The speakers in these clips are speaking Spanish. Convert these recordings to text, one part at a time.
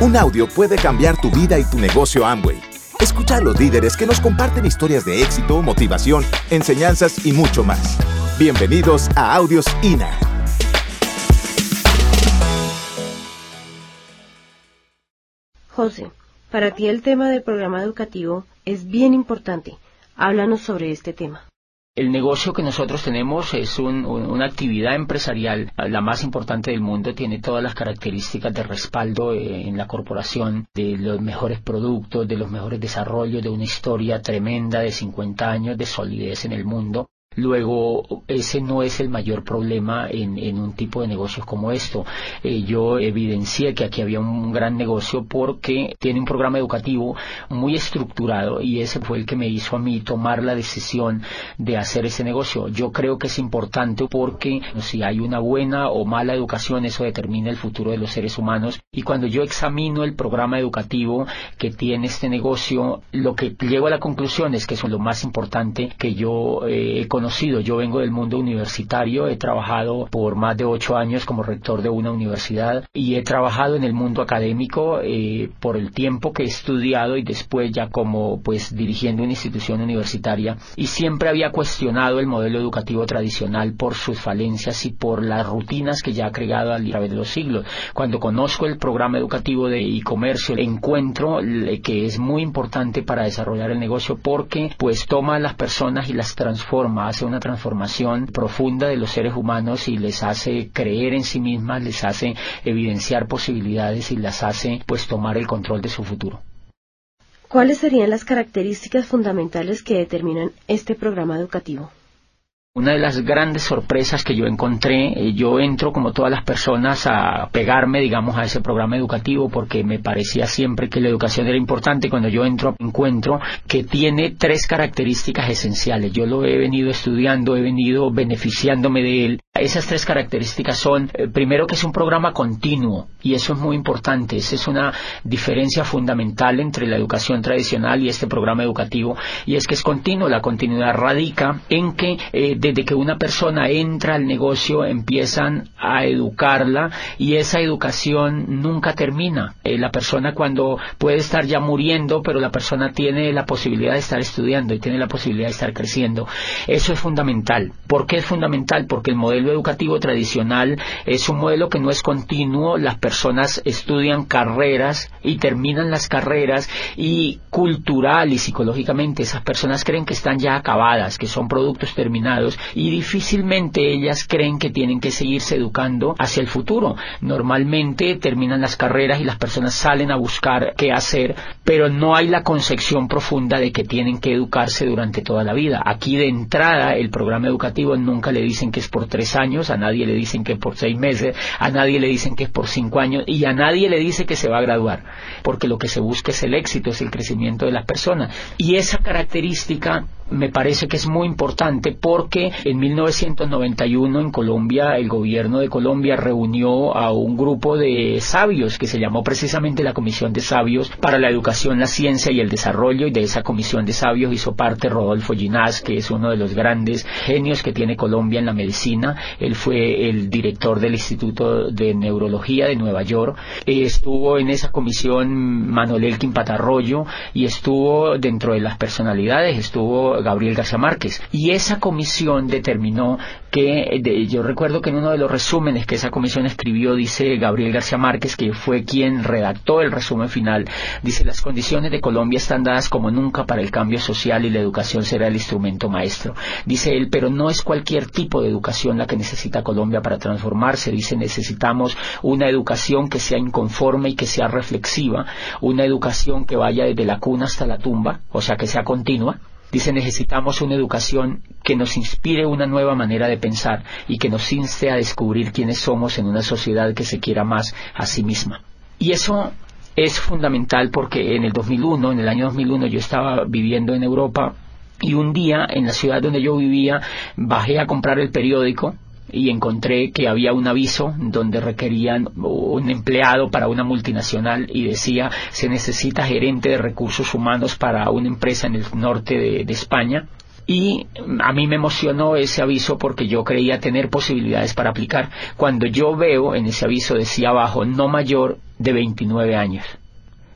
Un audio puede cambiar tu vida y tu negocio Amway. Escucha a los líderes que nos comparten historias de éxito, motivación, enseñanzas y mucho más. Bienvenidos a Audios INA. José, para ti el tema del programa educativo es bien importante. Háblanos sobre este tema. El negocio que nosotros tenemos es una actividad empresarial, la más importante del mundo, tiene todas las características de respaldo eh, en la corporación, de los mejores productos, de los mejores desarrollos, de una historia tremenda de 50 años de solidez en el mundo. Luego, ese no es el mayor problema en, un tipo de negocios como esto. Eh, yo evidencié que aquí había un gran negocio porque tiene un programa educativo muy estructurado y ese fue el que me hizo a mí tomar la decisión de hacer ese negocio. Yo creo que es importante porque si hay una buena o mala educación, eso determina el futuro de los seres humanos. Y cuando yo examino el programa educativo que tiene este negocio, lo que llego a la conclusión es que eso es lo más importante que yo eh, he conocido. Yo vengo del mundo universitario, he trabajado por más de ocho años como rector de una universidad y he trabajado en el mundo académico eh, por el tiempo que he estudiado y después ya como pues dirigiendo una institución universitaria. Y siempre había cuestionado el modelo educativo tradicional por sus falencias y por las rutinas que ya ha creado a través de los siglos. Cuando conozco el programa educativo de e-comercio encuentro que es muy importante para desarrollar el negocio porque pues toma a las personas y las transforma, hace una transformación profunda de los seres humanos y les hace creer en sí mismas, les hace evidenciar posibilidades y las hace pues tomar el control de su futuro. ¿Cuáles serían las características fundamentales que determinan este programa educativo? Una de las grandes sorpresas que yo encontré, eh, yo entro como todas las personas a pegarme, digamos, a ese programa educativo porque me parecía siempre que la educación era importante. Cuando yo entro, encuentro que tiene tres características esenciales. Yo lo he venido estudiando, he venido beneficiándome de él esas tres características son, eh, primero, que es un programa continuo, y eso es muy importante. Esa es una diferencia fundamental entre la educación tradicional y este programa educativo, y es que es continuo. La continuidad radica en que eh, desde que una persona entra al negocio empiezan a educarla y esa educación nunca termina. Eh, la persona cuando puede estar ya muriendo, pero la persona tiene la posibilidad de estar estudiando y tiene la posibilidad de estar creciendo. Eso es fundamental. ¿Por qué es fundamental? Porque el modelo educativo tradicional es un modelo que no es continuo, las personas estudian carreras y terminan las carreras y cultural y psicológicamente esas personas creen que están ya acabadas, que son productos terminados y difícilmente ellas creen que tienen que seguirse educando hacia el futuro. Normalmente terminan las carreras y las personas salen a buscar qué hacer, pero no hay la concepción profunda de que tienen que educarse durante toda la vida. Aquí de entrada el programa educativo nunca le dicen que es por tres a nadie le dicen que es por seis meses, a nadie le dicen que es por cinco años y a nadie le dice que se va a graduar, porque lo que se busca es el éxito, es el crecimiento de las personas. Y esa característica me parece que es muy importante porque en 1991 en Colombia el gobierno de Colombia reunió a un grupo de sabios que se llamó precisamente la Comisión de Sabios para la Educación, la Ciencia y el Desarrollo y de esa Comisión de Sabios hizo parte Rodolfo Ginás que es uno de los grandes genios que tiene Colombia en la medicina. Él fue el director del Instituto de Neurología de Nueva York. Estuvo en esa comisión Manuel Elkin Patarroyo y estuvo dentro de las personalidades, estuvo Gabriel García Márquez. Y esa comisión determinó que, yo recuerdo que en uno de los resúmenes que esa comisión escribió, dice Gabriel García Márquez, que fue quien redactó el resumen final, dice, las condiciones de Colombia están dadas como nunca para el cambio social y la educación será el instrumento maestro. Dice él, pero no es cualquier tipo de educación la que necesita Colombia para transformarse. Dice, necesitamos una educación que sea inconforme y que sea reflexiva, una educación que vaya desde la cuna hasta la tumba, o sea, que sea continua, Dice, necesitamos una educación que nos inspire una nueva manera de pensar y que nos inste a descubrir quiénes somos en una sociedad que se quiera más a sí misma. Y eso es fundamental porque en el 2001, en el año 2001, yo estaba viviendo en Europa y un día en la ciudad donde yo vivía bajé a comprar el periódico y encontré que había un aviso donde requerían un empleado para una multinacional y decía se necesita gerente de recursos humanos para una empresa en el norte de, España y a mí me emocionó ese aviso porque yo creía tener posibilidades para aplicar. Cuando yo veo en ese aviso decía abajo no mayor de 29 años.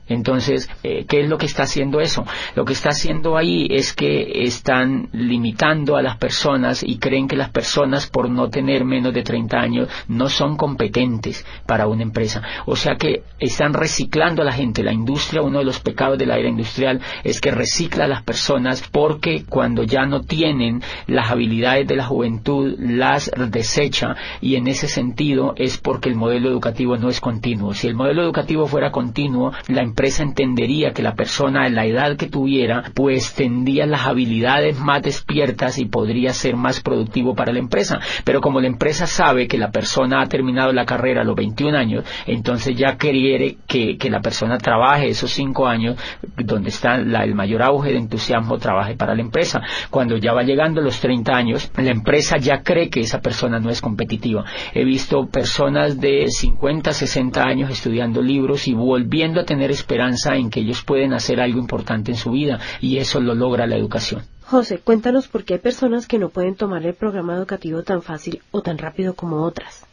Entonces, eh, ¿qué es lo que está haciendo eso? Lo que está haciendo ahí es que están limitando a las personas y creen que las personas por no tener menos de 30 años no son competentes para una empresa. O sea que están reciclando a la gente. La industria, uno de los pecados de la era industrial es que recicla a las personas porque cuando ya no tienen las habilidades de la juventud las desecha y en ese sentido es porque el modelo educativo no es continuo. Si el modelo educativo fuera continuo, la empresa entendería que la persona en la edad que tuviera pues tendría las habilidades más despiertas y podría ser más productivo para la empresa. Pero como la empresa sabe que la persona ha terminado la carrera a los 21 años, entonces ya quiere que, la persona trabaje esos 5 años donde está el mayor auge de entusiasmo, trabaje para la empresa. Cuando ya va llegando los 30 años, la empresa ya cree que esa persona no es competitiva. He visto personas de 50, 60 años estudiando libros y volviendo a tener esperanza en que ellos pueden hacer algo importante en su vida y eso lo logra la educación. José, cuéntanos por qué hay personas que no pueden tomar el programa educativo tan fácil o tan rápido como otras.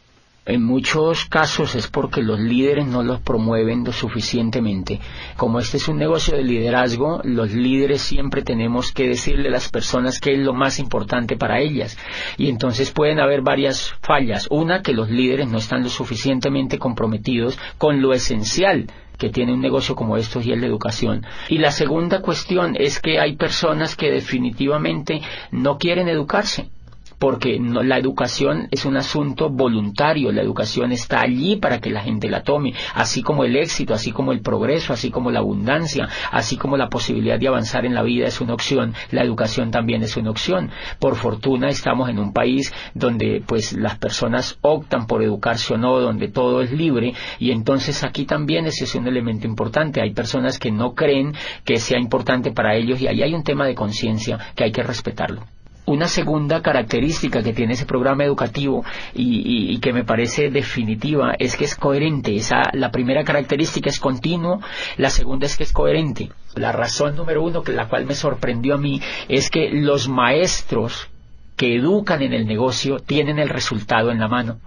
En muchos casos es porque los líderes no los promueven lo suficientemente. Como este es un negocio de liderazgo, los líderes siempre tenemos que decirle a las personas qué es lo más importante para ellas. Y entonces pueden haber varias fallas. Una, que los líderes no están lo suficientemente comprometidos con lo esencial que tiene un negocio como estos y el de educación. Y la segunda cuestión es que hay personas que definitivamente no quieren educarse porque la educación es un asunto voluntario, la educación está allí para que la gente la tome, así como el éxito, así como el progreso, así como la abundancia, así como la posibilidad de avanzar en la vida es una opción, la educación también es una opción. Por fortuna estamos en un país donde pues las personas optan por educarse o no, donde todo es libre y entonces aquí también ese es un elemento importante. Hay personas que no creen que sea importante para ellos y ahí hay un tema de conciencia que hay que respetarlo. Una segunda característica que tiene ese programa educativo y, que me parece definitiva es que es coherente. Esa, la primera característica es continuo, la segunda es que es coherente. La razón número uno, que la cual me sorprendió a mí, es que los maestros que educan en el negocio tienen el resultado en la mano.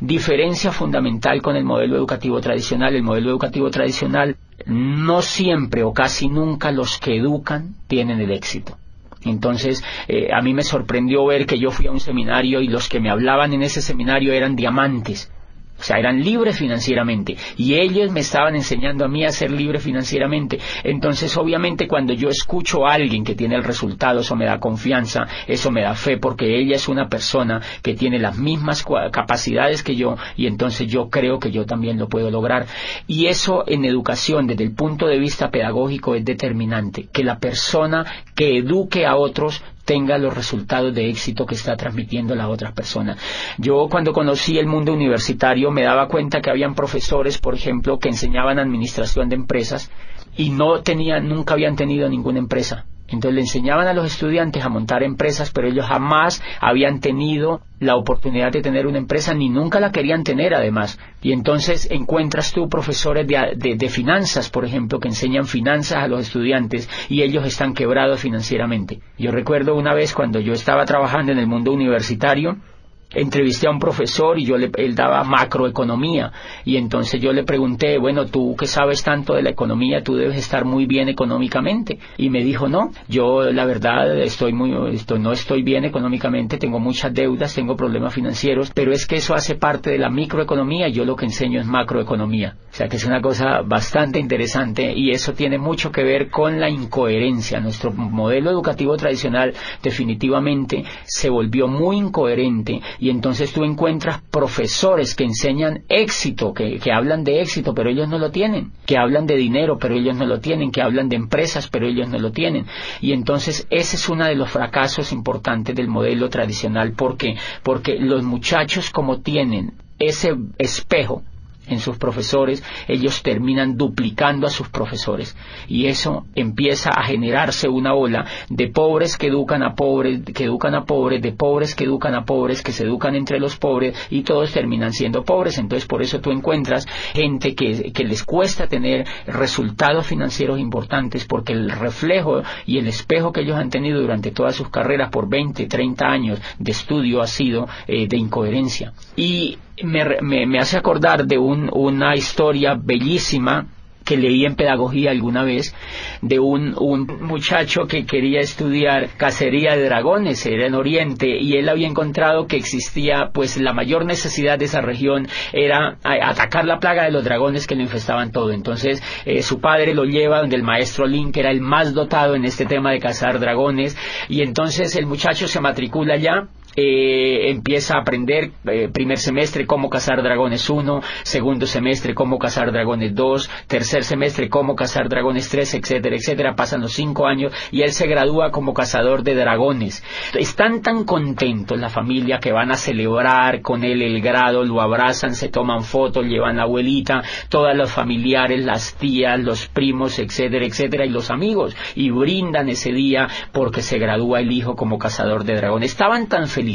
Diferencia fundamental con el modelo educativo tradicional. El modelo educativo tradicional no siempre o casi nunca los que educan tienen el éxito. Entonces, eh, a mí me sorprendió ver que yo fui a un seminario y los que me hablaban en ese seminario eran diamantes. O sea, eran libres financieramente y ellos me estaban enseñando a mí a ser libre financieramente. Entonces, obviamente, cuando yo escucho a alguien que tiene el resultado, eso me da confianza, eso me da fe, porque ella es una persona que tiene las mismas capacidades que yo y entonces yo creo que yo también lo puedo lograr. Y eso en educación, desde el punto de vista pedagógico, es determinante, que la persona que eduque a otros tenga los resultados de éxito que está transmitiendo la otra persona. Yo cuando conocí el mundo universitario me daba cuenta que habían profesores, por ejemplo, que enseñaban administración de empresas y no tenían, nunca habían tenido ninguna empresa. Entonces le enseñaban a los estudiantes a montar empresas, pero ellos jamás habían tenido la oportunidad de tener una empresa ni nunca la querían tener además. Y entonces encuentras tú profesores de, de, finanzas, por ejemplo, que enseñan finanzas a los estudiantes y ellos están quebrados financieramente. Yo recuerdo una vez cuando yo estaba trabajando en el mundo universitario, entrevisté a un profesor y yo le, él daba macroeconomía y entonces yo le pregunté, bueno, tú que sabes tanto de la economía, tú debes estar muy bien económicamente y me dijo, no, yo la verdad estoy muy, esto, no estoy bien económicamente, tengo muchas deudas, tengo problemas financieros, pero es que eso hace parte de la microeconomía yo lo que enseño es macroeconomía. O sea que es una cosa bastante interesante y eso tiene mucho que ver con la incoherencia. Nuestro modelo educativo tradicional definitivamente se volvió muy incoherente y entonces tú encuentras profesores que enseñan éxito, que, hablan de éxito, pero ellos no lo tienen, que hablan de dinero, pero ellos no lo tienen, que hablan de empresas, pero ellos no lo tienen. Y entonces ese es uno de los fracasos importantes del modelo tradicional. ¿Por qué? Porque los muchachos como tienen ese espejo en sus profesores, ellos terminan duplicando a sus profesores. Y eso empieza a generarse una ola de pobres que educan a pobres, que educan a pobres, de pobres que educan a pobres, que se educan entre los pobres y todos terminan siendo pobres. Entonces por eso tú encuentras gente que, que les cuesta tener resultados financieros importantes porque el reflejo y el espejo que ellos han tenido durante todas sus carreras por 20, 30 años de estudio ha sido eh, de incoherencia. Y me, me, hace acordar de un, una historia bellísima que leí en pedagogía alguna vez de un, un, muchacho que quería estudiar cacería de dragones, era en Oriente, y él había encontrado que existía, pues la mayor necesidad de esa región era atacar la plaga de los dragones que lo infestaban todo. Entonces eh, su padre lo lleva donde el maestro Link, que era el más dotado en este tema de cazar dragones, y entonces el muchacho se matricula allá eh, empieza a aprender eh, primer semestre cómo cazar dragones 1, segundo semestre cómo cazar dragones 2, tercer semestre cómo cazar dragones 3, etcétera, etcétera. Pasan los cinco años y él se gradúa como cazador de dragones. Están tan contentos la familia que van a celebrar con él el grado, lo abrazan, se toman fotos, llevan la abuelita, todos los familiares, las tías, los primos, etcétera, etcétera, y los amigos, y brindan ese día porque se gradúa el hijo como cazador de dragones. Estaban tan felices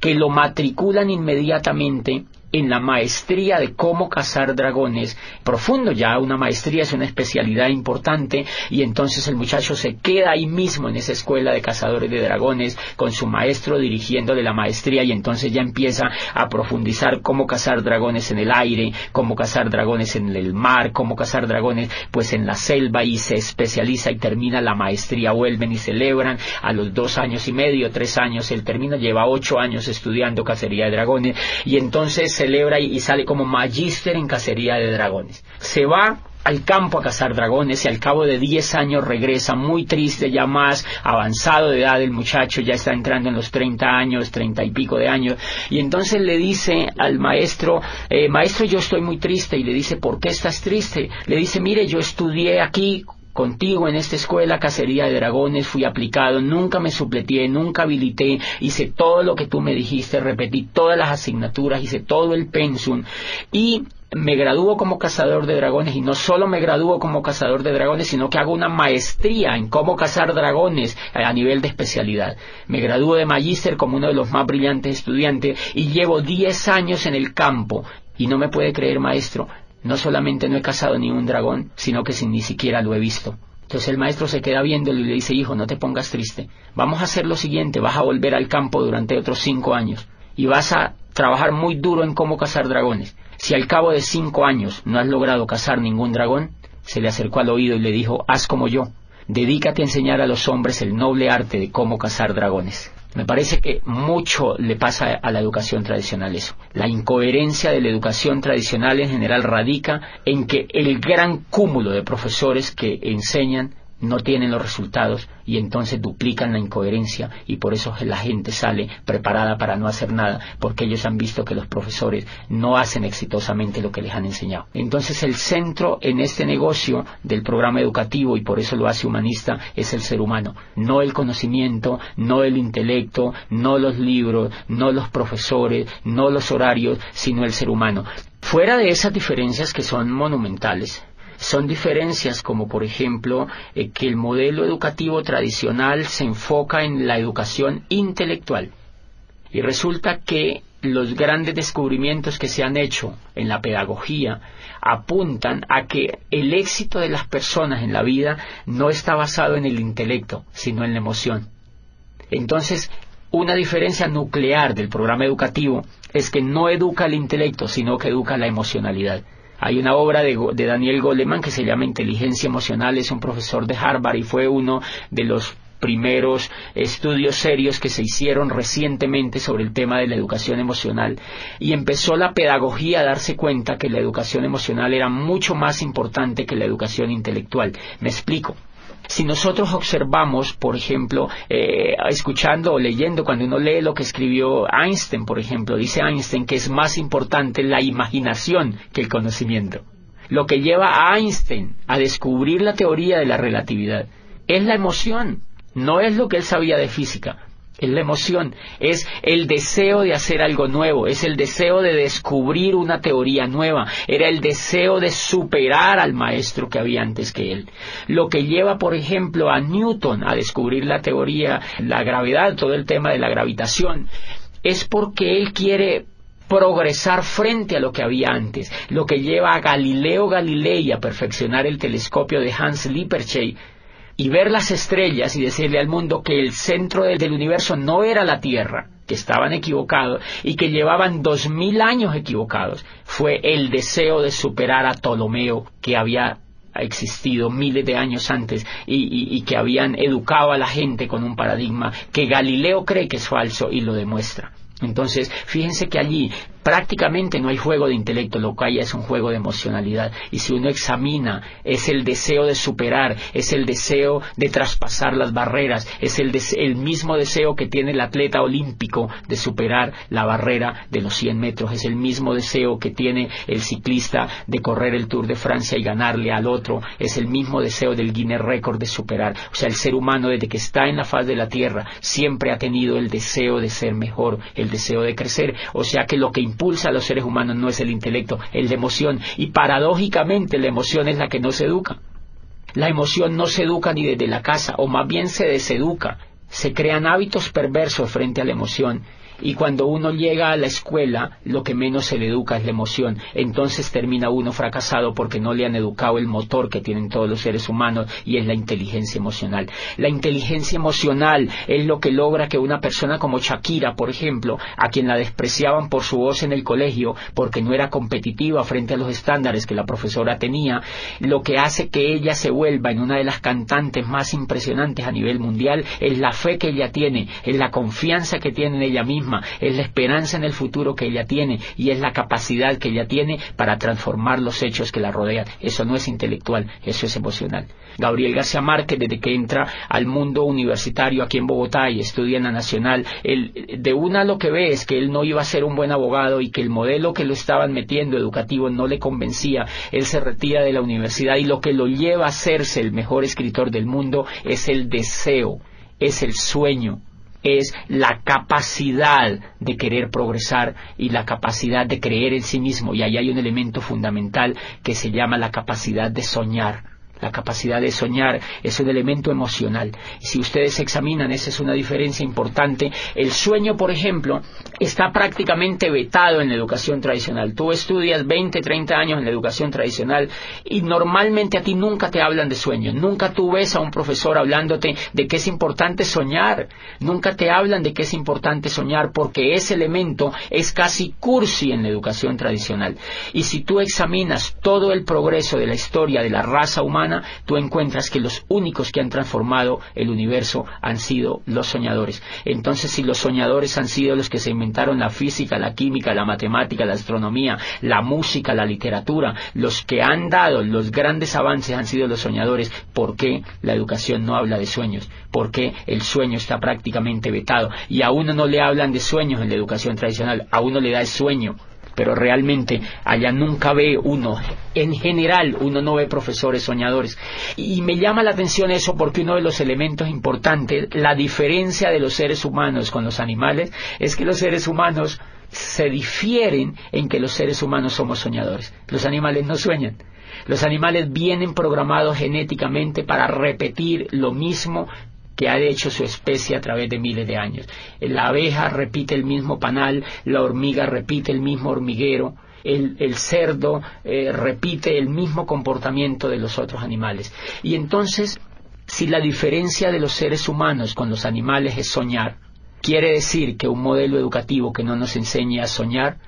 que lo matriculan inmediatamente en la maestría de cómo cazar dragones. Profundo ya una maestría es una especialidad importante y entonces el muchacho se queda ahí mismo en esa escuela de cazadores de dragones con su maestro dirigiéndole la maestría y entonces ya empieza a profundizar cómo cazar dragones en el aire cómo cazar dragones en el mar cómo cazar dragones pues en la selva y se especializa y termina la maestría. Vuelven y celebran a los dos años y medio tres años él termina lleva ocho años estudiando cacería de dragones y entonces celebra y, sale como magíster en cacería de dragones. Se va al campo a cazar dragones y al cabo de 10 años regresa muy triste, ya más avanzado de edad el muchacho, ya está entrando en los 30 años, 30 y pico de años, y entonces le dice al maestro, eh, maestro yo estoy muy triste, y le dice, ¿por qué estás triste? Le dice, mire, yo estudié aquí Contigo en esta escuela cacería de dragones fui aplicado, nunca me supleté, nunca habilité, hice todo lo que tú me dijiste, repetí todas las asignaturas, hice todo el pensum y me gradúo como cazador de dragones y no solo me gradúo como cazador de dragones, sino que hago una maestría en cómo cazar dragones a nivel de especialidad. Me gradúo de magíster como uno de los más brillantes estudiantes y llevo 10 años en el campo y no me puede creer, maestro, no solamente no he cazado ni un dragón, sino que ni siquiera lo he visto. Entonces el maestro se queda viéndolo y le dice, hijo, no te pongas triste. Vamos a hacer lo siguiente, vas a volver al campo durante otros cinco años y vas a trabajar muy duro en cómo cazar dragones. Si al cabo de cinco años no has logrado cazar ningún dragón, se le acercó al oído y le dijo, haz como yo, dedícate a enseñar a los hombres el noble arte de cómo cazar dragones. Me parece que mucho le pasa a la educación tradicional eso. La incoherencia de la educación tradicional en general radica en que el gran cúmulo de profesores que enseñan no tienen los resultados y entonces duplican la incoherencia y por eso la gente sale preparada para no hacer nada porque ellos han visto que los profesores no hacen exitosamente lo que les han enseñado. Entonces el centro en este negocio del programa educativo y por eso lo hace humanista es el ser humano, no el conocimiento, no el intelecto, no los libros, no los profesores, no los horarios, sino el ser humano. Fuera de esas diferencias que son monumentales, son diferencias como por ejemplo eh, que el modelo educativo tradicional se enfoca en la educación intelectual y resulta que los grandes descubrimientos que se han hecho en la pedagogía apuntan a que el éxito de las personas en la vida no está basado en el intelecto, sino en la emoción. Entonces, una diferencia nuclear del programa educativo es que no educa el intelecto, sino que educa la emocionalidad. Hay una obra de, Daniel Goleman que se llama Inteligencia Emocional, es un profesor de Harvard y fue uno de los primeros estudios serios que se hicieron recientemente sobre el tema de la educación emocional y empezó la pedagogía a darse cuenta que la educación emocional era mucho más importante que la educación intelectual. Me explico. Si nosotros observamos, por ejemplo, eh, escuchando o leyendo, cuando uno lee lo que escribió Einstein, por ejemplo, dice Einstein que es más importante la imaginación que el conocimiento. Lo que lleva a Einstein a descubrir la teoría de la relatividad es la emoción, no es lo que él sabía de física, es la emoción, es el deseo de hacer algo nuevo, es el deseo de descubrir una teoría nueva, era el deseo de superar al maestro que había antes que él. Lo que lleva, por ejemplo, a Newton a descubrir la teoría, la gravedad, todo el tema de la gravitación, es porque él quiere progresar frente a lo que había antes, lo que lleva a Galileo Galilei a perfeccionar el telescopio de Hans Lippershey y ver las estrellas y decirle al mundo que el centro del universo no era la Tierra, que estaban equivocados y que llevaban dos mil años equivocados, fue el deseo de superar a Ptolomeo que había existido miles de años antes y, y, que habían educado a la gente con un paradigma que Galileo cree que es falso y lo demuestra. Entonces, fíjense que allí prácticamente no hay juego de intelecto, lo que hay es un juego de emocionalidad. Y si uno examina, es el deseo de superar, es el deseo de traspasar las barreras, es el, el mismo deseo que tiene el atleta olímpico de superar la barrera de los 100 metros, es el mismo deseo que tiene el ciclista de correr el Tour de Francia y ganarle al otro, es el mismo deseo del Guinness Record de superar. O sea, el ser humano desde que está en la faz de la Tierra siempre ha tenido el deseo de ser mejor, el deseo de crecer. O sea que lo que impulsa a los seres humanos no es el intelecto, es la emoción. Y paradójicamente la emoción es la que no se educa. La emoción no se educa ni desde la casa, o más bien se deseduca. Se crean hábitos perversos frente a la emoción y cuando uno llega a la escuela, lo que menos se le educa es la emoción. Entonces termina uno fracasado porque no le han educado el motor que tienen todos los seres humanos y es la inteligencia emocional. La inteligencia emocional es lo que logra que una persona como Shakira, por ejemplo, a quien la despreciaban por su voz en el colegio porque no era competitiva frente a los estándares que la profesora tenía, lo que hace que ella se vuelva en una de las cantantes más impresionantes a nivel mundial es la fe que ella tiene, es la confianza que tiene en ella misma es la esperanza en el futuro que ella tiene y es la capacidad que ella tiene para transformar los hechos que la rodean. Eso no es intelectual, eso es emocional. Gabriel García Márquez, desde que entra al mundo universitario aquí en Bogotá y estudia en la Nacional, de una lo que ve es que él no iba a ser un buen abogado y que el modelo que lo estaban metiendo educativo no le convencía. Él se retira de la universidad y lo que lo lleva a hacerse el mejor escritor del mundo es el deseo, es el sueño, es la capacidad de querer progresar y la capacidad de creer en sí mismo. Y ahí hay un elemento fundamental que se llama la capacidad de soñar. La capacidad de soñar es un elemento emocional. Si ustedes examinan, esa es una diferencia importante. El sueño, por ejemplo, está prácticamente vetado en la educación tradicional. Tú estudias 20, 30 años en la educación tradicional y normalmente a ti nunca te hablan de sueños. Nunca tú ves a un profesor hablándote de que es importante soñar. Nunca te hablan de que es importante soñar porque ese elemento es casi cursi en la educación tradicional. Y si tú examinas todo el progreso de la historia de la raza humana, tú encuentras que los únicos que han transformado el universo han sido los soñadores. Entonces, si los soñadores han sido los que se inventaron la física, la química, la matemática, la astronomía, la música, la literatura, los que han dado los grandes avances han sido los soñadores, ¿por qué la educación no habla de sueños? ¿Por qué el sueño está prácticamente vetado? Y a uno no le hablan de sueños en la educación tradicional, a uno le da el sueño pero realmente allá nunca ve uno, en general uno no ve profesores soñadores. Y me llama la atención eso porque uno de los elementos importantes, la diferencia de los seres humanos con los animales, es que los seres humanos se difieren en que los seres humanos somos soñadores. Los animales no sueñan. Los animales vienen programados genéticamente para repetir lo mismo que ha hecho su especie a través de miles de años. La abeja repite el mismo panal, la hormiga repite el mismo hormiguero, el, cerdo eh, repite el mismo comportamiento de los otros animales. Y entonces, si la diferencia de los seres humanos con los animales es soñar, quiere decir que un modelo educativo que no nos enseñe a soñar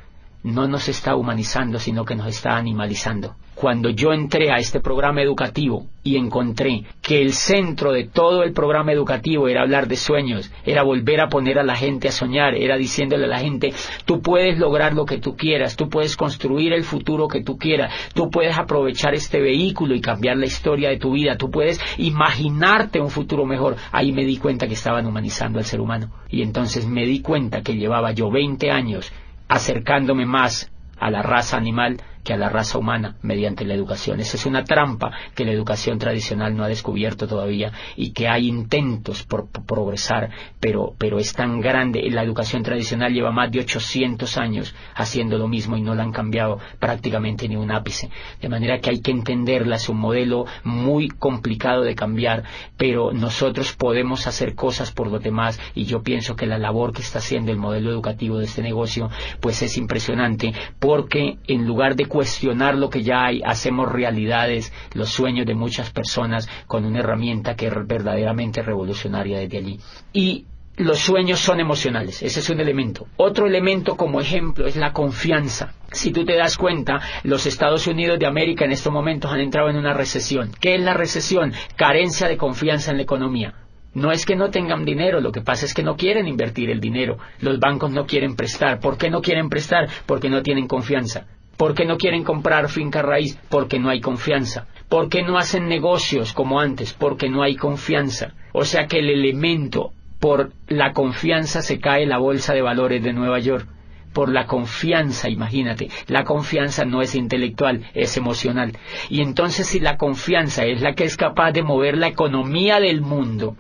no nos está humanizando, sino que nos está animalizando. Cuando yo entré a este programa educativo y encontré que el centro de todo el programa educativo era hablar de sueños, era volver a poner a la gente a soñar, era diciéndole a la gente, tú puedes lograr lo que tú quieras, tú puedes construir el futuro que tú quieras, tú puedes aprovechar este vehículo y cambiar la historia de tu vida, tú puedes imaginarte un futuro mejor. Ahí me di cuenta que estaban humanizando al ser humano. Y entonces me di cuenta que llevaba yo 20 años acercándome más a la raza animal que a la raza humana mediante la educación. Esa es una trampa que la educación tradicional no ha descubierto todavía y que hay intentos por, progresar, pero, pero es tan grande. La educación tradicional lleva más de 800 años haciendo lo mismo y no la han cambiado prácticamente ni un ápice. De manera que hay que entenderla, es un modelo muy complicado de cambiar, pero nosotros podemos hacer cosas por los demás y yo pienso que la labor que está haciendo el modelo educativo de este negocio pues es impresionante porque en lugar de cuestionar lo que ya hay, hacemos realidades los sueños de muchas personas con una herramienta que es verdaderamente revolucionaria desde allí. Y los sueños son emocionales, ese es un elemento. Otro elemento como ejemplo es la confianza. Si tú te das cuenta, los Estados Unidos de América en estos momentos han entrado en una recesión. ¿Qué es la recesión? Carencia de confianza en la economía. No es que no tengan dinero, lo que pasa es que no quieren invertir el dinero. Los bancos no quieren prestar. ¿Por qué no quieren prestar? Porque no tienen confianza. ¿Por qué no quieren comprar finca raíz? Porque no hay confianza. ¿Por qué no hacen negocios como antes? Porque no hay confianza. O sea que el elemento por la confianza se cae la bolsa de valores de Nueva York. Por la confianza, imagínate, la confianza no es intelectual, es emocional. Y entonces si la confianza es la que es capaz de mover la economía del mundo,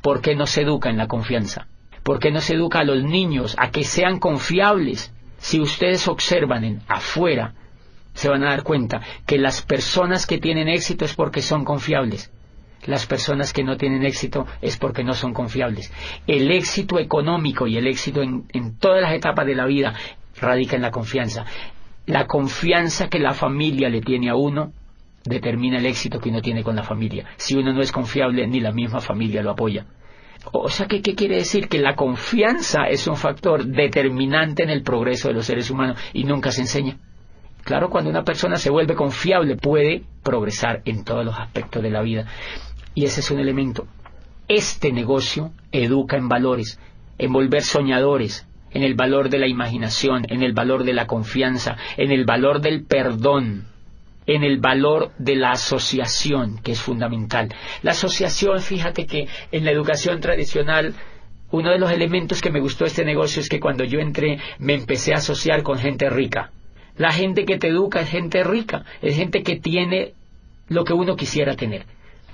¿por qué no se educa en la confianza? ¿Por qué no se educa a los niños a que sean confiables? Si ustedes observan en afuera, se van a dar cuenta que las personas que tienen éxito es porque son confiables. Las personas que no tienen éxito es porque no son confiables. El éxito económico y el éxito en, todas las etapas de la vida radica en la confianza. La confianza que la familia le tiene a uno determina el éxito que uno tiene con la familia. Si uno no es confiable, ni la misma familia lo apoya. O sea, ¿qué, ¿qué, quiere decir? Que la confianza es un factor determinante en el progreso de los seres humanos y nunca se enseña. Claro, cuando una persona se vuelve confiable puede progresar en todos los aspectos de la vida. Y ese es un elemento. Este negocio educa en valores, en volver soñadores, en el valor de la imaginación, en el valor de la confianza, en el valor del perdón, en el valor de la asociación, que es fundamental. La asociación, fíjate que en la educación tradicional, uno de los elementos que me gustó de este negocio es que cuando yo entré me empecé a asociar con gente rica. La gente que te educa es gente rica, es gente que tiene lo que uno quisiera tener.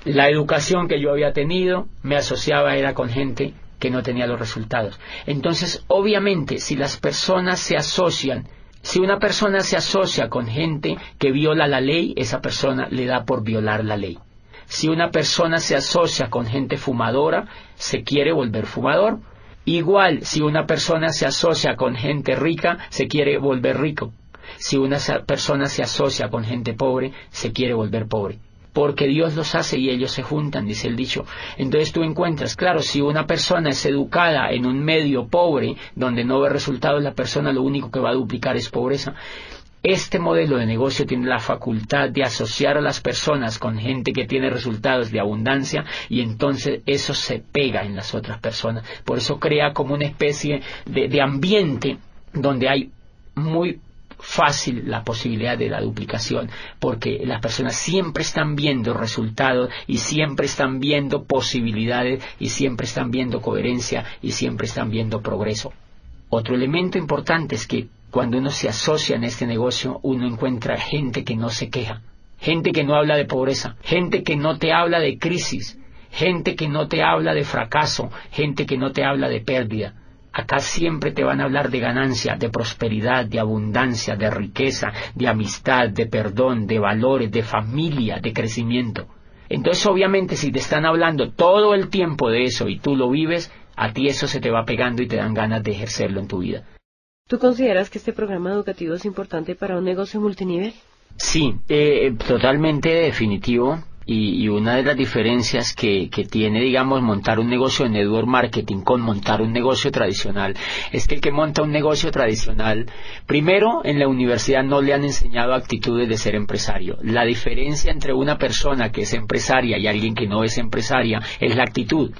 La educación que yo había tenido me asociaba era con gente que no tenía los resultados. Entonces, obviamente, si las personas se asocian si una persona se asocia con gente que viola la ley, esa persona le da por violar la ley. Si una persona se asocia con gente fumadora, se quiere volver fumador. Igual, si una persona se asocia con gente rica, se quiere volver rico. Si una persona se asocia con gente pobre, se quiere volver pobre porque Dios los hace y ellos se juntan, dice el dicho. Entonces tú encuentras, claro, si una persona es educada en un medio pobre, donde no ve resultados, la persona lo único que va a duplicar es pobreza. Este modelo de negocio tiene la facultad de asociar a las personas con gente que tiene resultados de abundancia y entonces eso se pega en las otras personas. Por eso crea como una especie de, de ambiente donde hay muy fácil la posibilidad de la duplicación, porque las personas siempre están viendo resultados y siempre están viendo posibilidades y siempre están viendo coherencia y siempre están viendo progreso. Otro elemento importante es que cuando uno se asocia en este negocio, uno encuentra gente que no se queja, gente que no habla de pobreza, gente que no te habla de crisis, gente que no te habla de fracaso, gente que no te habla de pérdida, Acá siempre te van a hablar de ganancia, de prosperidad, de abundancia, de riqueza, de amistad, de perdón, de valores, de familia, de crecimiento. Entonces, obviamente, si te están hablando todo el tiempo de eso y tú lo vives, a ti eso se te va pegando y te dan ganas de ejercerlo en tu vida. ¿Tú consideras que este programa educativo es importante para un negocio multinivel? Sí, eh, totalmente definitivo y, una de las diferencias que, que, tiene, digamos, montar un negocio de network marketing con montar un negocio tradicional es que el que monta un negocio tradicional, primero en la universidad no le han enseñado actitudes de ser empresario. La diferencia entre una persona que es empresaria y alguien que no es empresaria es la actitud.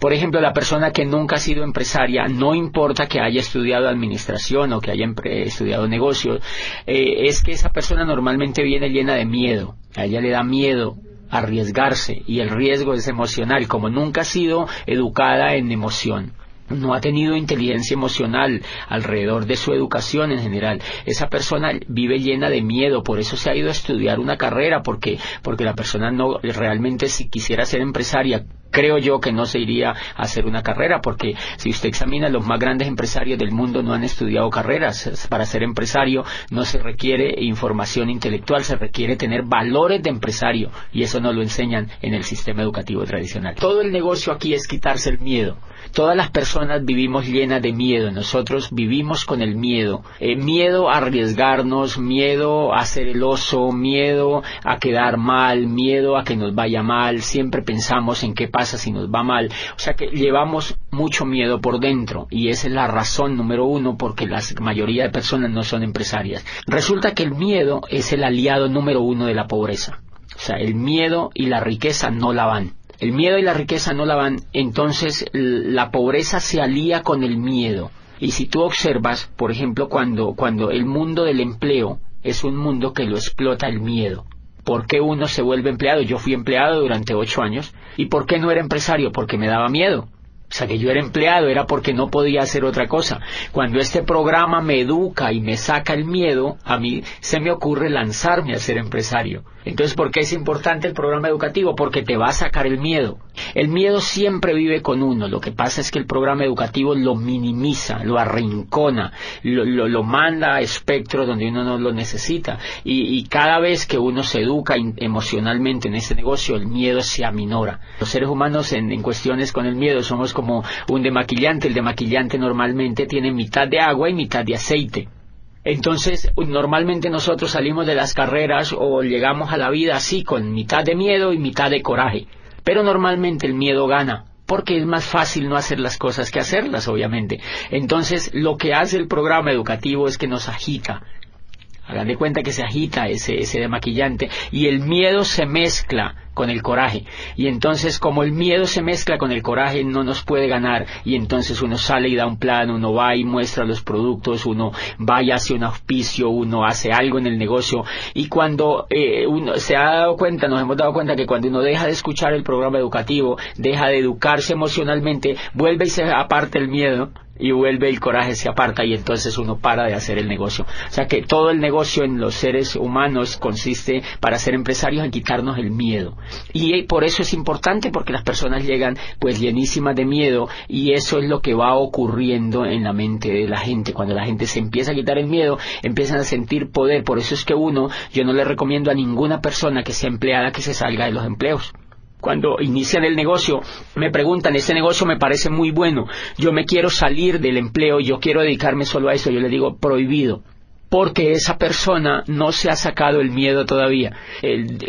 Por ejemplo, la persona que nunca ha sido empresaria, no importa que haya estudiado administración o que haya estudiado negocios, eh, es que esa persona normalmente viene llena de miedo. A ella le da miedo arriesgarse y el riesgo es emocional, como nunca ha sido educada en emoción. No ha tenido inteligencia emocional alrededor de su educación en general. Esa persona vive llena de miedo, por eso se ha ido a estudiar una carrera, porque, porque la persona no realmente si quisiera ser empresaria, creo yo que no se iría a hacer una carrera, porque si usted examina los más grandes empresarios del mundo no han estudiado carreras. Para ser empresario no se requiere información intelectual, se requiere tener valores de empresario y eso no lo enseñan en el sistema educativo tradicional. Todo el negocio aquí es quitarse el miedo. Todas las personas vivimos llenas de miedo, nosotros vivimos con el miedo. Eh, miedo a arriesgarnos, miedo a ser el oso, miedo a quedar mal, miedo a que nos vaya mal, siempre pensamos en qué pasa si nos va mal. O sea que llevamos mucho miedo por dentro y esa es la razón número uno porque la mayoría de personas no son empresarias. Resulta que el miedo es el aliado número uno de la pobreza. O sea, el miedo y la riqueza no la van el miedo y la riqueza no la van, entonces la pobreza se alía con el miedo. Y si tú observas, por ejemplo, cuando, cuando el mundo del empleo es un mundo que lo explota el miedo. ¿Por qué uno se vuelve empleado? Yo fui empleado durante ocho años. ¿Y por qué no era empresario? Porque me daba miedo. O sea, que yo era empleado era porque no podía hacer otra cosa. Cuando este programa me educa y me saca el miedo, a mí se me ocurre lanzarme a ser empresario. Entonces, ¿por qué es importante el programa educativo? Porque te va a sacar el miedo. El miedo siempre vive con uno. Lo que pasa es que el programa educativo lo minimiza, lo arrincona, lo, manda a espectros donde uno no lo necesita. Y, cada vez que uno se educa emocionalmente en ese negocio, el miedo se aminora. Los seres humanos en, en cuestiones con el miedo somos como un demaquillante. El demaquillante normalmente tiene mitad de agua y mitad de aceite. Entonces, normalmente nosotros salimos de las carreras o llegamos a la vida así, con mitad de miedo y mitad de coraje. Pero normalmente el miedo gana, porque es más fácil no hacer las cosas que hacerlas, obviamente. Entonces, lo que hace el programa educativo es que nos agita. Hagan de cuenta que se agita ese, ese demaquillante y el miedo se mezcla con el coraje. Y entonces, como el miedo se mezcla con el coraje, no nos puede ganar. Y entonces uno sale y da un plan, uno va y muestra los productos, uno va y hace un auspicio, uno hace algo en el negocio. Y cuando eh, uno se ha dado cuenta, nos hemos dado cuenta que cuando uno deja de escuchar el programa educativo, deja de educarse emocionalmente, vuelve y se aparte el miedo y vuelve el coraje se aparta y entonces uno para de hacer el negocio. O sea que todo el negocio en los seres humanos consiste para ser empresarios en quitarnos el miedo. Y por eso es importante porque las personas llegan pues llenísimas de miedo y eso es lo que va ocurriendo en la mente de la gente. Cuando la gente se empieza a quitar el miedo, empiezan a sentir poder. Por eso es que uno, yo no le recomiendo a ninguna persona que sea empleada que se salga de los empleos cuando inician el negocio, me preguntan, este negocio me parece muy bueno, yo me quiero salir del empleo, yo quiero dedicarme solo a eso, yo le digo, prohibido porque esa persona no se ha sacado el miedo todavía.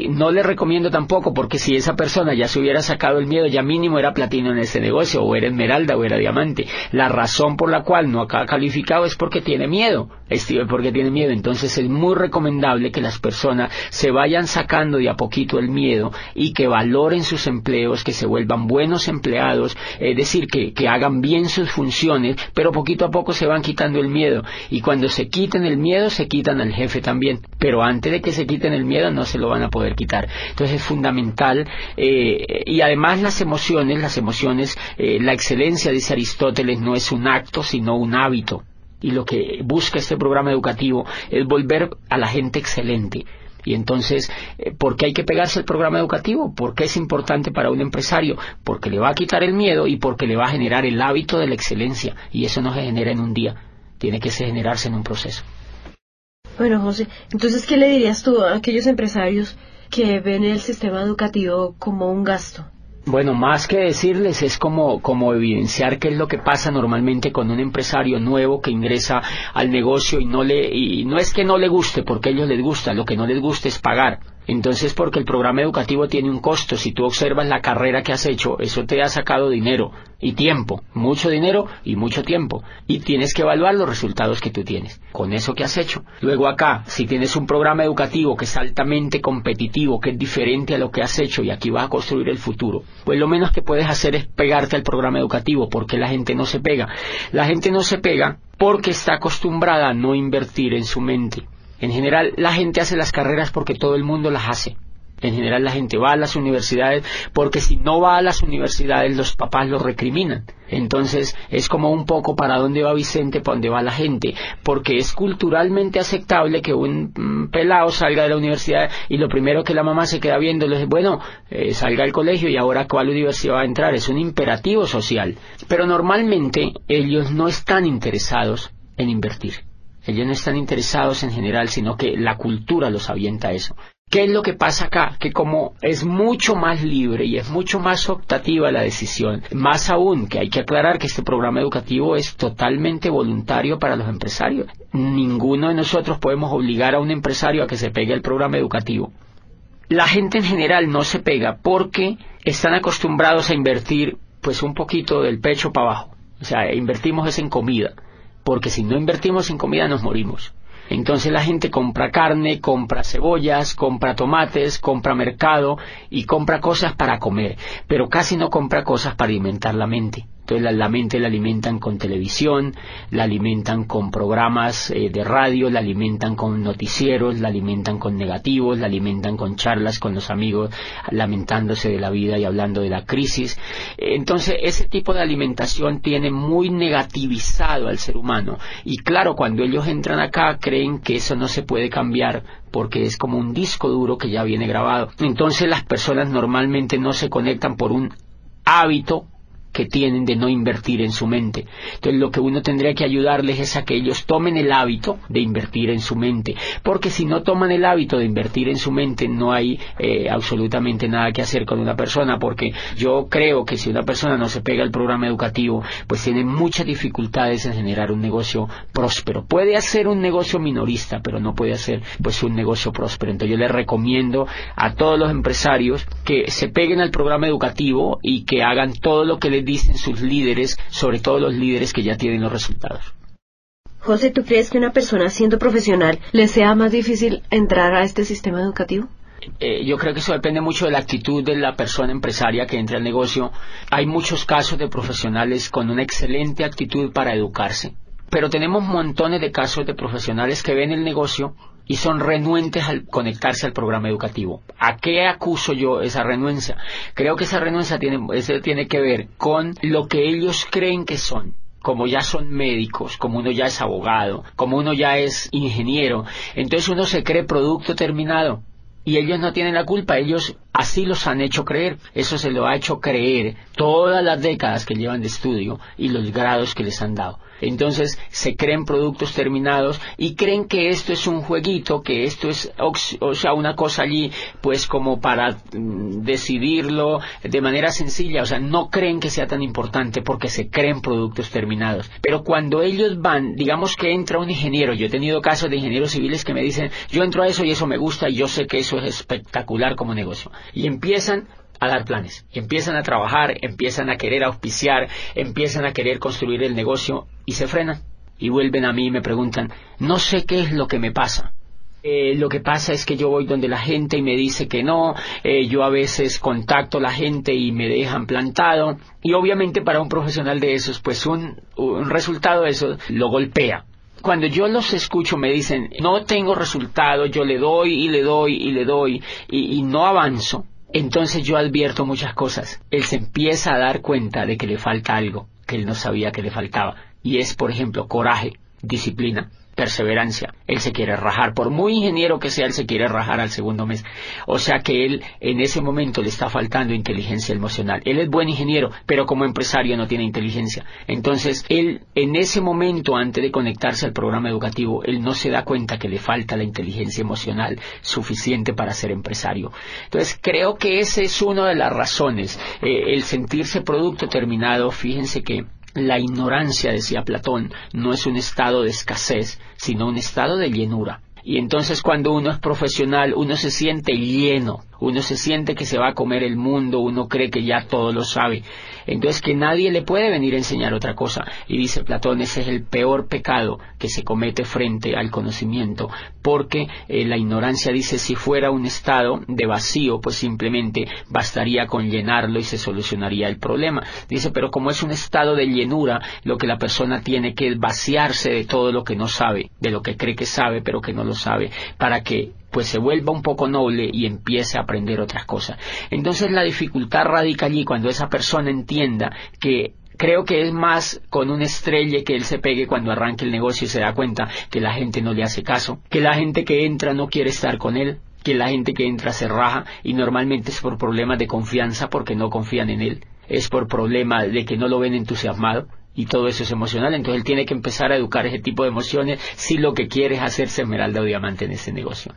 no le recomiendo tampoco, porque si esa persona ya se hubiera sacado el miedo, ya mínimo era platino en ese negocio, o era esmeralda, o era diamante. La razón por la cual no ha calificado es porque tiene miedo, es porque tiene miedo. Entonces es muy recomendable que las personas se vayan sacando de a poquito el miedo y que valoren sus empleos, que se vuelvan buenos empleados, es decir, que, que hagan bien sus funciones, pero poquito a poco se van quitando el miedo. Y cuando se quiten el miedo, miedo se quitan al jefe también, pero antes de que se quiten el miedo no se lo van a poder quitar. Entonces es fundamental eh, y además las emociones, las emociones, eh, la excelencia, dice Aristóteles, no es un acto sino un hábito. Y lo que busca este programa educativo es volver a la gente excelente. Y entonces, eh, ¿por qué hay que pegarse el programa educativo? ¿Por qué es importante para un empresario? Porque le va a quitar el miedo y porque le va a generar el hábito de la excelencia. Y eso no se genera en un día, tiene que generarse en un proceso. Bueno, José, entonces, ¿qué le dirías tú a aquellos empresarios que ven el sistema educativo como un gasto? Bueno, más que decirles es como, como evidenciar qué es lo que pasa normalmente con un empresario nuevo que ingresa al negocio y no le, y no es que no le guste, porque a ellos les gusta, lo que no les gusta es pagar. Entonces, porque el programa educativo tiene un costo, si tú observas la carrera que has hecho, eso te ha sacado dinero y tiempo, mucho dinero y mucho tiempo, y tienes que evaluar los resultados que tú tienes con eso que has hecho. Luego acá, si tienes un programa educativo que es altamente competitivo, que es diferente a lo que has hecho y aquí vas a construir el futuro, pues lo menos que puedes hacer es pegarte al programa educativo, porque la gente no se pega. La gente no se pega porque está acostumbrada a no invertir en su mente en general, la gente hace las carreras porque todo el mundo las hace. En general la gente va a las universidades porque si no va a las universidades los papás lo recriminan. Entonces es como un poco para dónde va Vicente, para dónde va la gente, porque es culturalmente aceptable que un mm, pelado salga de la universidad y lo primero que la mamá se queda viendo es, bueno, eh, salga del colegio y ahora cuál universidad va a entrar, es un imperativo social. Pero normalmente ellos no están interesados en invertir. Ellos no están interesados en general, sino que la cultura los avienta a eso. ¿Qué es lo que pasa acá? Que como es mucho más libre y es mucho más optativa la decisión, más aún que hay que aclarar que este programa educativo es totalmente voluntario para los empresarios. Ninguno de nosotros podemos obligar a un empresario a que se pegue al programa educativo. La gente en general no se pega porque están acostumbrados a invertir pues un poquito del pecho para abajo. O sea, invertimos es en comida, porque si no invertimos en comida nos morimos. Entonces la gente compra carne, compra cebollas, compra tomates, compra mercado y compra cosas para comer, pero casi no compra cosas para alimentar la mente. Entonces la, mente la alimentan con televisión, la alimentan con programas eh, de radio, la alimentan con noticieros, la alimentan con negativos, la alimentan con charlas con los amigos, lamentándose de la vida y hablando de la crisis. Entonces ese tipo de alimentación tiene muy negativizado al ser humano. Y claro, cuando ellos entran acá creen que eso no se puede cambiar porque es como un disco duro que ya viene grabado. Entonces las personas normalmente no se conectan por un hábito que tienen de no invertir en su mente. Entonces lo que uno tendría que ayudarles es a que ellos tomen el hábito de invertir en su mente, porque si no toman el hábito de invertir en su mente no hay eh, absolutamente nada que hacer con una persona, porque yo creo que si una persona no se pega al programa educativo, pues tiene muchas dificultades en generar un negocio próspero. Puede hacer un negocio minorista, pero no puede hacer pues un negocio próspero. Entonces yo les recomiendo a todos los empresarios que se peguen al programa educativo y que hagan todo lo que dicen sus líderes, sobre todo los líderes que ya tienen los resultados. José, ¿tú crees que una persona siendo profesional le sea más difícil entrar a este sistema educativo? Eh, yo creo que eso depende mucho de la actitud de la persona empresaria que entra al negocio. Hay muchos casos de profesionales con una excelente actitud para educarse, pero tenemos montones de casos de profesionales que ven el negocio y son renuentes al conectarse al programa educativo. ¿A qué acuso yo esa renuencia? Creo que esa renuencia tiene, tiene que ver con lo que ellos creen que son como ya son médicos, como uno ya es abogado, como uno ya es ingeniero, entonces uno se cree producto terminado y ellos no tienen la culpa, ellos así los han hecho creer, eso se lo ha hecho creer todas las décadas que llevan de estudio y los grados que les han dado. Entonces se creen productos terminados y creen que esto es un jueguito, que esto es, o sea, una cosa allí, pues como para mm, decidirlo de manera sencilla, o sea, no creen que sea tan importante porque se creen productos terminados. Pero cuando ellos van, digamos que entra un ingeniero, yo he tenido casos de ingenieros civiles que me dicen, yo entro a eso y eso me gusta y yo sé que eso es espectacular como negocio. Y empiezan a dar planes, empiezan a trabajar, empiezan a querer auspiciar, empiezan a querer construir el negocio y se frenan. Y vuelven a mí y me preguntan, no sé qué es lo que me pasa. Eh, lo que pasa es que yo voy donde la gente y me dice que no, eh, yo a veces contacto a la gente y me dejan plantado. Y obviamente para un profesional de esos pues un, resultado de eso lo golpea. Cuando yo los escucho me dicen, no tengo resultado, yo le doy y le doy y le doy y no avanzo, entonces yo advierto muchas cosas. Él se empieza a dar cuenta de que le falta algo que él no sabía que le faltaba. Y es, por ejemplo, coraje, disciplina perseverancia. Él se quiere rajar, por muy ingeniero que sea, él se quiere rajar al segundo mes. O sea que él en ese momento le está faltando inteligencia emocional. Él es buen ingeniero, pero como empresario no tiene inteligencia. Entonces, él en ese momento, antes de conectarse al programa educativo, él no se da cuenta que le falta la inteligencia emocional suficiente para ser empresario. Entonces, creo que esa es una de las razones. Eh, el sentirse producto terminado, fíjense que la ignorancia, decía Platón, no es un estado de escasez, sino un estado de llenura. Y entonces cuando uno es profesional, uno se siente lleno, uno se siente que se va a comer el mundo, uno cree que ya todo lo sabe. Entonces que nadie le puede venir a enseñar otra cosa. Y dice Platón, ese es el peor pecado que se comete frente al conocimiento, porque eh, la ignorancia dice si fuera un estado de vacío, pues simplemente bastaría con llenarlo y se solucionaría el problema. Dice, pero como es un estado de llenura, lo que la persona tiene que vaciarse de todo lo que no sabe, de lo que cree que sabe, pero que no lo sabe, para que pues se vuelva un poco noble y empiece a aprender otras cosas. Entonces la dificultad radica allí cuando esa persona entienda que creo que es más con un estrella que él se pegue cuando arranque el negocio y se da cuenta que la gente no le hace caso, que la gente que entra no quiere estar con él, que la gente que entra se raja y normalmente es por problemas de confianza porque no confían en él, es por problemas de que no lo ven entusiasmado y todo eso es emocional, entonces él tiene que empezar a educar ese tipo de emociones si lo que quiere es hacerse esmeralda o diamante en ese negocio.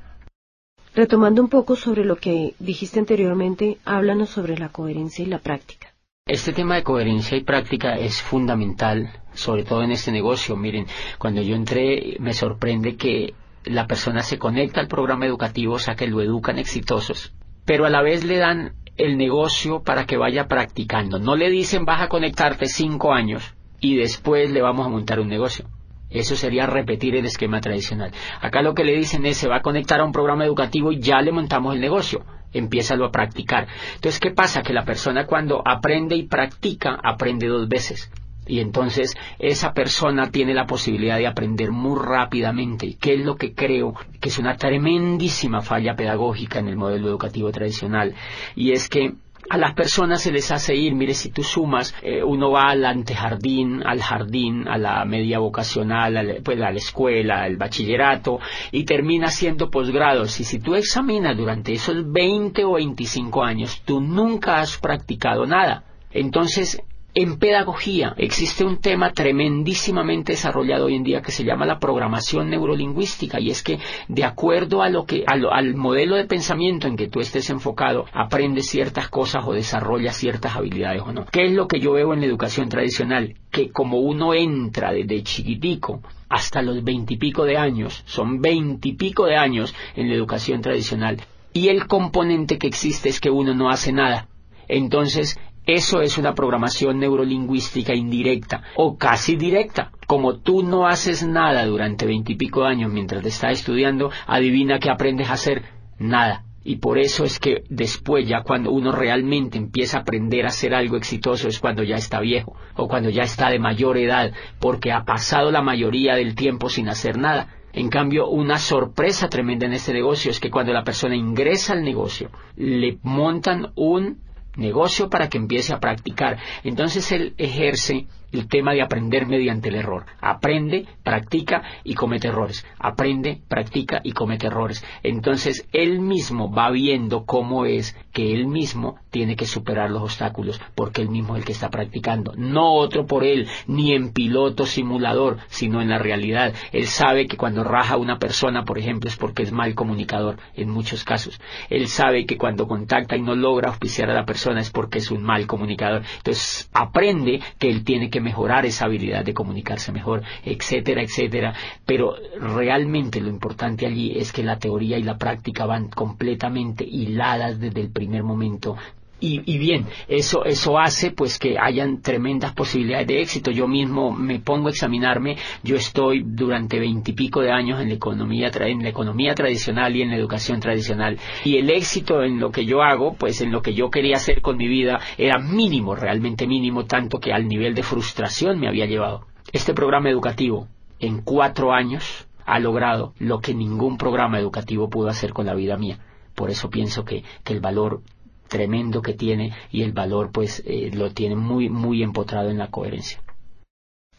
Retomando un poco sobre lo que dijiste anteriormente, háblanos sobre la coherencia y la práctica. Este tema de coherencia y práctica es fundamental, sobre todo en este negocio. Miren, cuando yo entré me sorprende que la persona se conecta al programa educativo, o sea que lo educan exitosos, pero a la vez le dan el negocio para que vaya practicando. No le dicen vas a conectarte cinco años y después le vamos a montar un negocio. Eso sería repetir el esquema tradicional. Acá lo que le dicen es se va a conectar a un programa educativo y ya le montamos el negocio. Empiézalo a practicar. Entonces, ¿qué pasa? Que la persona cuando aprende y practica, aprende dos veces. Y entonces esa persona tiene la posibilidad de aprender muy rápidamente, ¿Qué es lo que creo que es una tremendísima falla pedagógica en el modelo educativo tradicional. Y es que a las personas se les hace ir, mire, si tú sumas, eh, uno va al antejardín, al jardín, a la media vocacional, pues a la escuela, al bachillerato, y termina siendo posgrados. Y si tú examinas durante esos 20 o 25 años, tú nunca has practicado nada. Entonces, en pedagogía existe un tema tremendísimamente desarrollado hoy en día que se llama la programación neurolingüística y es que de acuerdo a lo que al modelo de pensamiento en que tú estés enfocado aprendes ciertas cosas o desarrollas ciertas habilidades o no. ¿Qué es lo que yo veo en la educación tradicional? Que como uno entra desde chiquitico hasta los veintipico de años, son veintipico de años en la educación tradicional y el componente que existe es que uno no hace nada. Entonces, eso es una programación neurolingüística indirecta o casi directa. Como tú no haces nada durante veintipico años mientras te estás estudiando, adivina qué aprendes a hacer nada. Y por eso es que después, ya cuando uno realmente empieza a aprender a hacer algo exitoso, es cuando ya está viejo o cuando ya está de mayor edad, porque ha pasado la mayoría del tiempo sin hacer nada. En cambio, una sorpresa tremenda en este negocio es que cuando la persona ingresa al negocio, le montan un negocio para que empiece a practicar. Entonces él ejerce el tema de aprender mediante el error. Aprende, practica y comete errores. Aprende, practica y comete errores. Entonces él mismo va viendo cómo es que él mismo tiene que superar los obstáculos porque él mismo es el que está practicando. No otro por él, ni en piloto simulador, sino en la realidad. Él sabe que cuando raja una persona, por ejemplo, es porque es mal comunicador en muchos casos. Él sabe que cuando contacta y no logra auspiciar a la persona es porque es un mal comunicador. Entonces aprende que él tiene que mejorar esa habilidad de comunicarse mejor, etcétera, etcétera. Pero realmente lo importante allí es que la teoría y la práctica van completamente hiladas desde el primer momento y, bien, eso, eso hace pues que hayan tremendas posibilidades de éxito. Yo mismo me pongo a examinarme, yo estoy durante veintipico de años en la economía, en la economía tradicional y en la educación tradicional. Y el éxito en lo que yo hago, pues en lo que yo quería hacer con mi vida, era mínimo, realmente mínimo, tanto que al nivel de frustración me había llevado. Este programa educativo, en cuatro años, ha logrado lo que ningún programa educativo pudo hacer con la vida mía. Por eso pienso que, que el valor tremendo que tiene y el valor pues eh, lo tiene muy muy empotrado en la coherencia.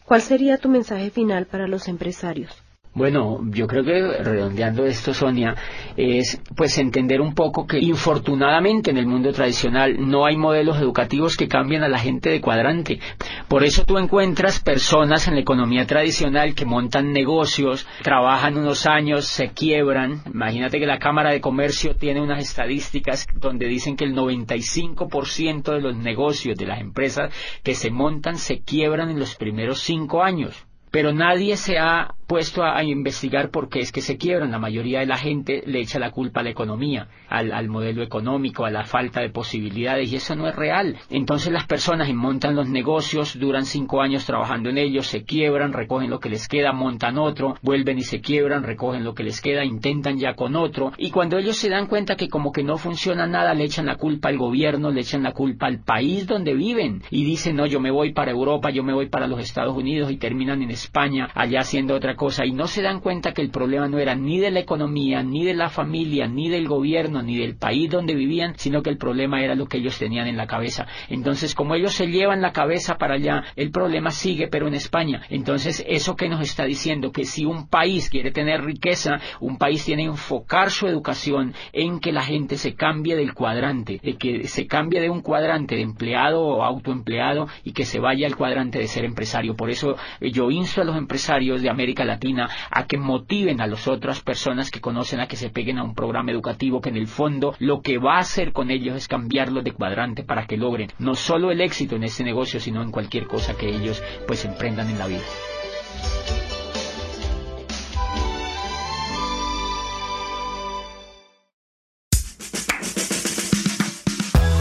¿Cuál sería tu mensaje final para los empresarios? Bueno, yo creo que redondeando esto, Sonia, es pues entender un poco que infortunadamente en el mundo tradicional no hay modelos educativos que cambien a la gente de cuadrante. Por eso tú encuentras personas en la economía tradicional que montan negocios, trabajan unos años, se quiebran. Imagínate que la Cámara de Comercio tiene unas estadísticas donde dicen que el 95% de los negocios de las empresas que se montan se quiebran en los primeros cinco años pero nadie se ha puesto a, investigar por qué es que se quiebran. La mayoría de la gente le echa la culpa a la economía, al, modelo económico, a la falta de posibilidades, y eso no es real. Entonces las personas montan los negocios, duran cinco años trabajando en ellos, se quiebran, recogen lo que les queda, montan otro, vuelven y se quiebran, recogen lo que les queda, intentan ya con otro, y cuando ellos se dan cuenta que como que no funciona nada, le echan la culpa al gobierno, le echan la culpa al país donde viven, y dicen, no, yo me voy para Europa, yo me voy para los Estados Unidos, y terminan en España, allá haciendo otra cosa y no se dan cuenta que el problema no era ni de la economía, ni de la familia, ni del gobierno, ni del país donde vivían, sino que el problema era lo que ellos tenían en la cabeza. Entonces, como ellos se llevan la cabeza para allá, el problema sigue, pero en España. Entonces, eso que nos está diciendo que si un país quiere tener riqueza, un país tiene que enfocar su educación en que la gente se cambie del cuadrante, de que se cambie de un cuadrante de empleado o autoempleado y que se vaya al cuadrante de ser empresario. Por eso eh, yo a los empresarios de América Latina a que motiven a las otras personas que conocen a que se peguen a un programa educativo que en el fondo lo que va a hacer con ellos es cambiarlos de cuadrante para que logren no solo el éxito en este negocio, sino en cualquier cosa que ellos pues emprendan en la vida.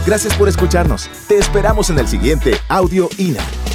Gracias por escucharnos. Te esperamos en el siguiente Audio INA.